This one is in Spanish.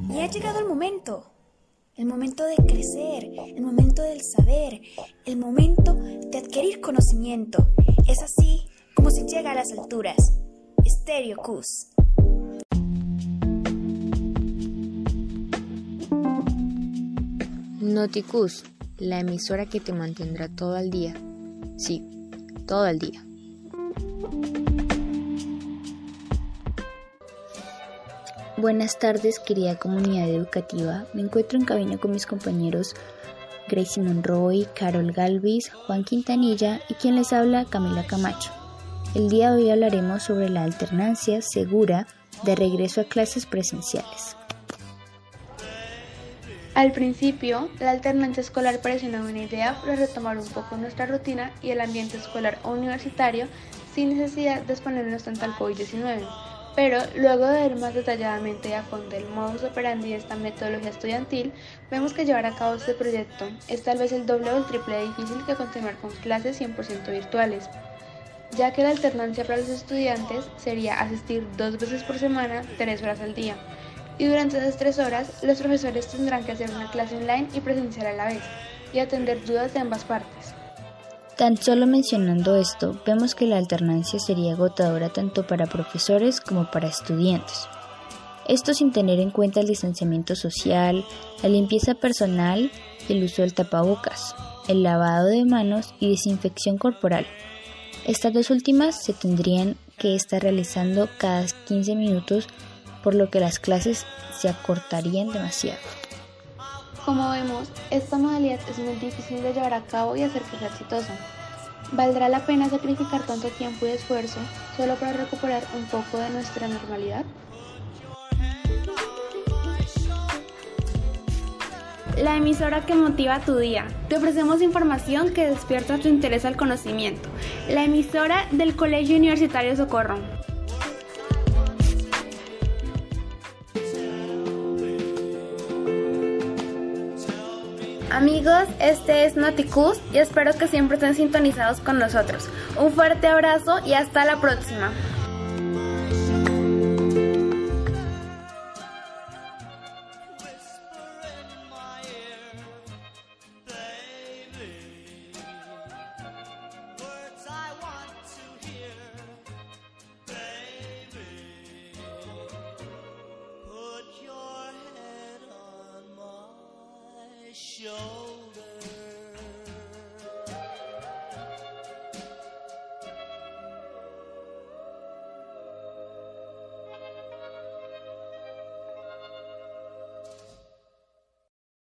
Y ha llegado el momento. El momento de crecer, el momento del saber, el momento de adquirir conocimiento. Es así como se llega a las alturas. Stereo Cus. Noticus, la emisora que te mantendrá todo el día. Sí, todo el día. Buenas tardes, querida comunidad educativa. Me encuentro en cabina con mis compañeros Gracie Monroy, Carol Galvis, Juan Quintanilla y quien les habla, Camila Camacho. El día de hoy hablaremos sobre la alternancia segura de regreso a clases presenciales. Al principio, la alternancia escolar parecía una buena idea para retomar un poco nuestra rutina y el ambiente escolar o universitario sin necesidad de exponernos tanto al COVID-19. Pero luego de ver más detalladamente a fondo el modus operandi de esta metodología estudiantil, vemos que llevar a cabo este proyecto es tal vez el doble o el triple de difícil que continuar con clases 100% virtuales, ya que la alternancia para los estudiantes sería asistir dos veces por semana, tres horas al día y durante esas tres horas los profesores tendrán que hacer una clase online y presencial a la vez y atender dudas de ambas partes. Tan solo mencionando esto, vemos que la alternancia sería agotadora tanto para profesores como para estudiantes. Esto sin tener en cuenta el distanciamiento social, la limpieza personal, el uso del tapabocas, el lavado de manos y desinfección corporal. Estas dos últimas se tendrían que estar realizando cada 15 minutos por lo que las clases se acortarían demasiado. Como vemos, esta modalidad es muy difícil de llevar a cabo y hacer que sea exitosa. ¿Valdrá la pena sacrificar tanto tiempo y esfuerzo solo para recuperar un poco de nuestra normalidad? La emisora que motiva tu día. Te ofrecemos información que despierta tu interés al conocimiento. La emisora del Colegio Universitario Socorro. Amigos, este es Noticus y espero que siempre estén sintonizados con nosotros. Un fuerte abrazo y hasta la próxima. shoulder.